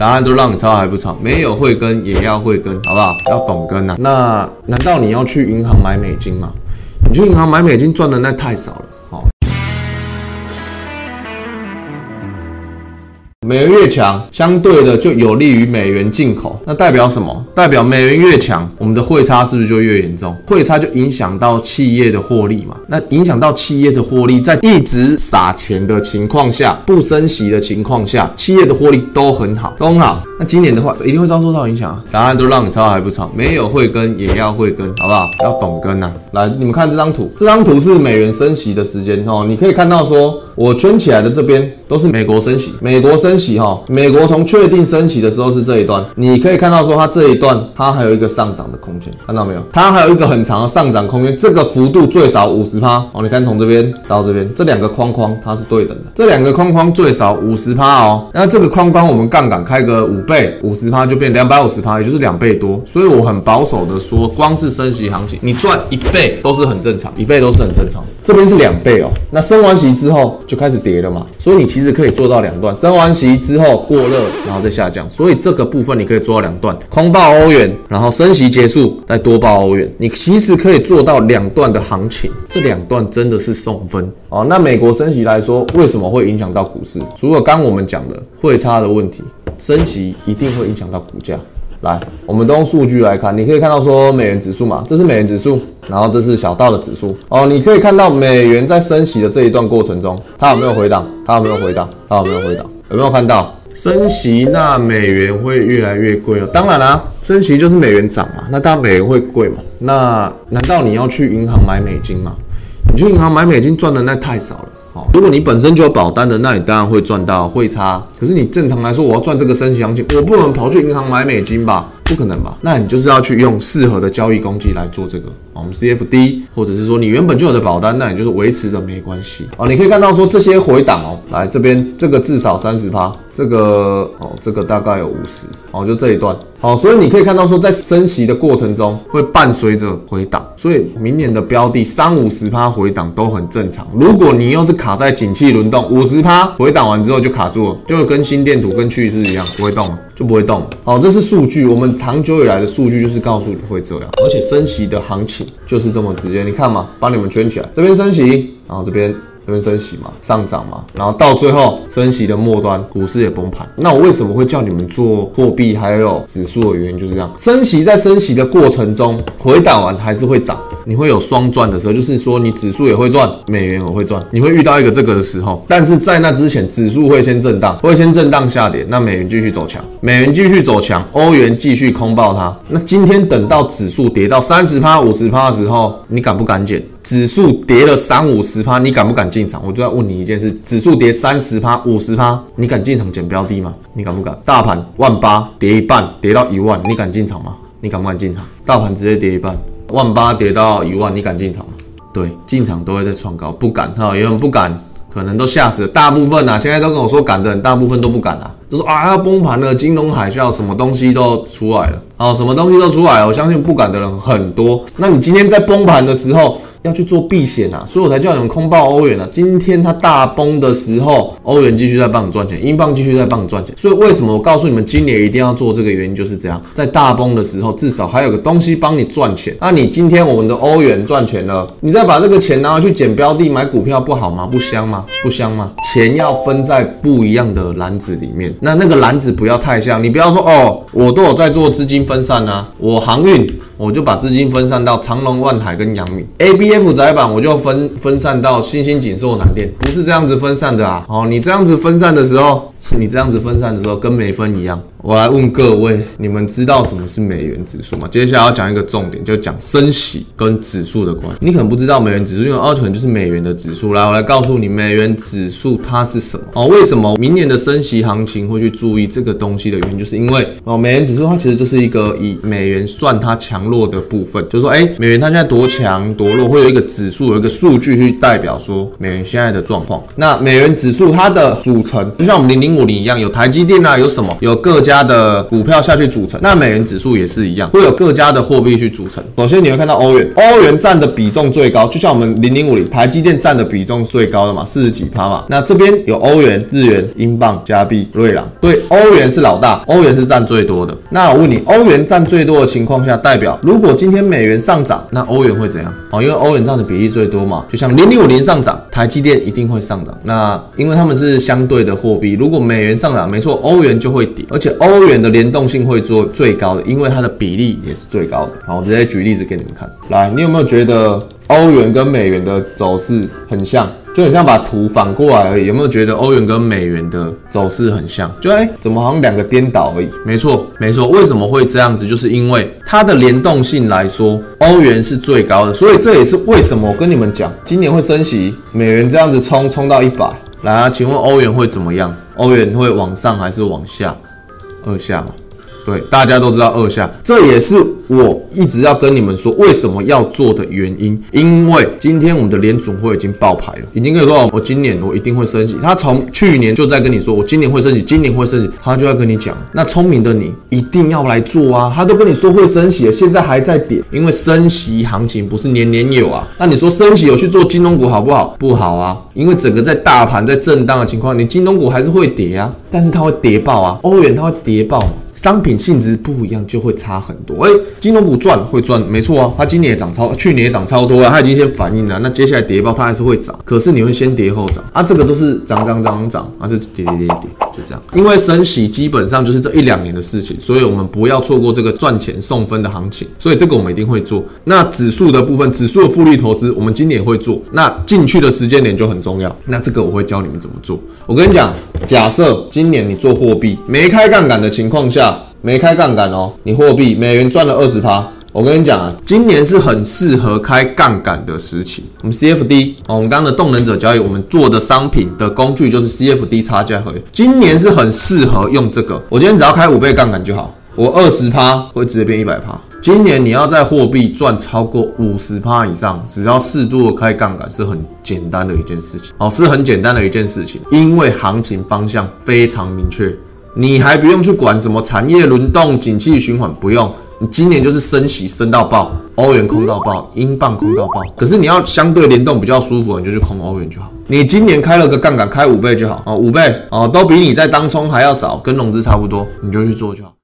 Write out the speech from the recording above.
答案都让你抄还不抄？没有会跟也要会跟，好不好？要懂跟呐。那难道你要去银行买美金吗？你去银行买美金赚的那太少了。美元越强，相对的就有利于美元进口。那代表什么？代表美元越强，我们的汇差是不是就越严重？汇差就影响到企业的获利嘛？那影响到企业的获利，在一直撒钱的情况下，不升息的情况下，企业的获利都很好，都很好。那今年的话，一定会遭受到影响啊。答案都让你抄还不抄？没有会跟也要会跟，好不好？要懂跟呐。来，你们看这张图，这张图是美元升息的时间哦。你可以看到说，我圈起来的这边都是美国升息，美国升。息哈，美国从确定升息的时候是这一段，你可以看到说它这一段它还有一个上涨的空间，看到没有？它还有一个很长的上涨空间，这个幅度最少五十趴哦。你看从这边到这边这两个框框它是对等的，这两个框框最少五十趴哦。那这个框框我们杠杆开个五倍，五十趴就变两百五十趴，也就是两倍多。所以我很保守的说，光是升息行情，你赚一倍都是很正常，一倍都是很正常。这边是两倍哦，那升完息之后就开始跌了嘛，所以你其实可以做到两段，升完息。之后过热，然后再下降，所以这个部分你可以做到两段，空爆欧元，然后升息结束再多爆欧元，你其实可以做到两段的行情，这两段真的是送分哦。那美国升息来说，为什么会影响到股市？除了刚我们讲的汇差的问题，升息一定会影响到股价。来，我们都用数据来看，你可以看到说美元指数嘛，这是美元指数，然后这是小道的指数哦。你可以看到美元在升息的这一段过程中，它有没有回档？它有没有回档？它有没有回档？有没有看到升息？那美元会越来越贵哦。当然啦，升息就是美元涨嘛，那当然美元会贵嘛。那难道你要去银行买美金吗？你去银行买美金赚的那太少了。好，如果你本身就有保单的，那你当然会赚到汇差。可是你正常来说，我要赚这个升息行情，我不能跑去银行买美金吧？不可能吧？那你就是要去用适合的交易工具来做这个。我们 CFD，或者是说你原本就有的保单，那你就是维持着没关系。哦，你可以看到说这些回档哦，来这边这个至少三十趴，这个哦这个大概有五十哦，就这一段。好，所以你可以看到说在升息的过程中会伴随着回档，所以明年的标的三五十趴回档都很正常。如果你又是卡在景气轮动，五十趴回档完之后就卡住了，就跟心电图跟趋势一样，不会动了。就不会动。好，这是数据，我们长久以来的数据就是告诉你会这样，而且升息的行情就是这么直接。你看嘛，帮你们圈起来，这边升息，然后这边。这边升息嘛，上涨嘛，然后到最后升息的末端，股市也崩盘。那我为什么会叫你们做货币还有指数的原因就是这样，升息在升息的过程中回档完还是会涨，你会有双赚的时候，就是说你指数也会赚，美元也会赚，你会遇到一个这个的时候。但是在那之前，指数会先震荡，会先震荡下跌，那美元继续走强，美元继续走强，欧元继续空爆它。那今天等到指数跌到三十趴、五十趴的时候，你敢不敢减？指数跌了三五十趴，你敢不敢进场？我就要问你一件事：指数跌三十趴、五十趴，你敢进场捡标的吗？你敢不敢？大盘万八跌一半，跌到一万，你敢进场吗？你敢不敢进场？大盘直接跌一半，万八跌到一万，你敢进场吗？对，进场都会在创高，不敢哈，有人不敢，可能都吓死了。大部分啊，现在都跟我说敢的人，大部分都不敢啊，都说啊要崩盘了，金融海啸，什么东西都出来了，啊，什么东西都出来了。我相信不敢的人很多。那你今天在崩盘的时候？要去做避险啊，所以我才叫你们空报欧元啊。今天它大崩的时候，欧元继续在帮你赚钱，英镑继续在帮你赚钱。所以为什么我告诉你们今年一定要做这个原因就是这样，在大崩的时候，至少还有个东西帮你赚钱。那你今天我们的欧元赚钱了，你再把这个钱拿去捡标的买股票不好吗？不香吗？不香吗？钱要分在不一样的篮子里面，那那个篮子不要太像。你不要说哦，我都有在做资金分散啊，我航运。我就把资金分散到长隆、万海跟阳明，A、B、F 窄板，我就分分散到新兴、锦绣、南店，不是这样子分散的啊！哦，你这样子分散的时候，你这样子分散的时候，跟没分一样。我来问各位，你们知道什么是美元指数吗？接下来要讲一个重点，就讲升息跟指数的关系。你可能不知道美元指数，因为二可能就是美元的指数。来，我来告诉你，美元指数它是什么哦？为什么明年的升息行情会去注意这个东西的原因，就是因为哦，美元指数它其实就是一个以美元算它强弱的部分，就是说，哎，美元它现在多强多弱，会有一个指数，有一个数据去代表说美元现在的状况。那美元指数它的组成，就像我们零零零五零一样，有台积电啊，有什么，有各家的股票下去组成。那美元指数也是一样，会有各家的货币去组成。首先你会看到欧元，欧元占的比重最高，就像我们零零五零，台积电占的比重最高的嘛，四十几趴嘛。那这边有欧元、日元、英镑、加币、瑞郎，所以欧元是老大，欧元是占最多的。那我问你，欧元占最多的情况下，代表如果今天美元上涨，那欧元会怎样？哦，因为欧元占的比例最多嘛，就像零零五零上涨，台积电一定会上涨。那因为他们是相对的货币，如果美元上涨，没错，欧元就会跌，而且欧元的联动性会做最高的，因为它的比例也是最高的。好，我直接举例子给你们看。来，你有没有觉得欧元跟美元的走势很像？就很像把图反过来而已。有没有觉得欧元跟美元的走势很像？就哎，怎么好像两个颠倒而已？没错，没错。为什么会这样子？就是因为它的联动性来说，欧元是最高的。所以这也是为什么我跟你们讲，今年会升息，美元这样子冲冲到一百。来啊，请问欧元会怎么样？欧元会往上还是往下？二下嘛。对，大家都知道二下，这也是我一直要跟你们说为什么要做的原因。因为今天我们的联储会已经爆牌了，已经跟你说，我今年我一定会升息。他从去年就在跟你说，我今年会升息，今年会升息，他就要跟你讲。那聪明的你一定要来做啊！他都跟你说会升息了，现在还在跌，因为升息行情不是年年有啊。那你说升息有去做金融股好不好？不好啊，因为整个在大盘在震荡的情况，你金融股还是会跌啊，但是它会跌爆啊，欧元它会跌爆。商品性质不一样，就会差很多。哎，金融股赚会赚，没错啊。它今年也涨超，去年也涨超多了，它已经先反应了。那接下来跌爆，它还是会涨。可是你会先跌后涨啊，这个都是涨涨涨涨啊，就跌跌跌跌，就这样。因为升息基本上就是这一两年的事情，所以我们不要错过这个赚钱送分的行情。所以这个我们一定会做。那指数的部分，指数的复利投资，我们今年会做。那进去的时间点就很重要。那这个我会教你们怎么做。我跟你讲，假设今年你做货币没开杠杆的情况下。没开杠杆哦，你货币美元赚了二十趴。我跟你讲啊，今年是很适合开杠杆的时期。我们 CFD 哦，我们刚刚的动能者交易，我们做的商品的工具就是 CFD 差价合约。今年是很适合用这个。我今天只要开五倍杠杆就好，我二十趴会直接变一百趴。今年你要在货币赚超过五十趴以上，只要适度的开杠杆是很简单的一件事情。哦，是很简单的一件事情，因为行情方向非常明确。你还不用去管什么产业轮动、景气循环，不用。你今年就是升息升到爆，欧元空到爆，英镑空到爆。可是你要相对联动比较舒服，你就去空欧元就好。你今年开了个杠杆，开五倍就好啊，五倍哦，都比你在当冲还要少，跟融资差不多，你就去做就好。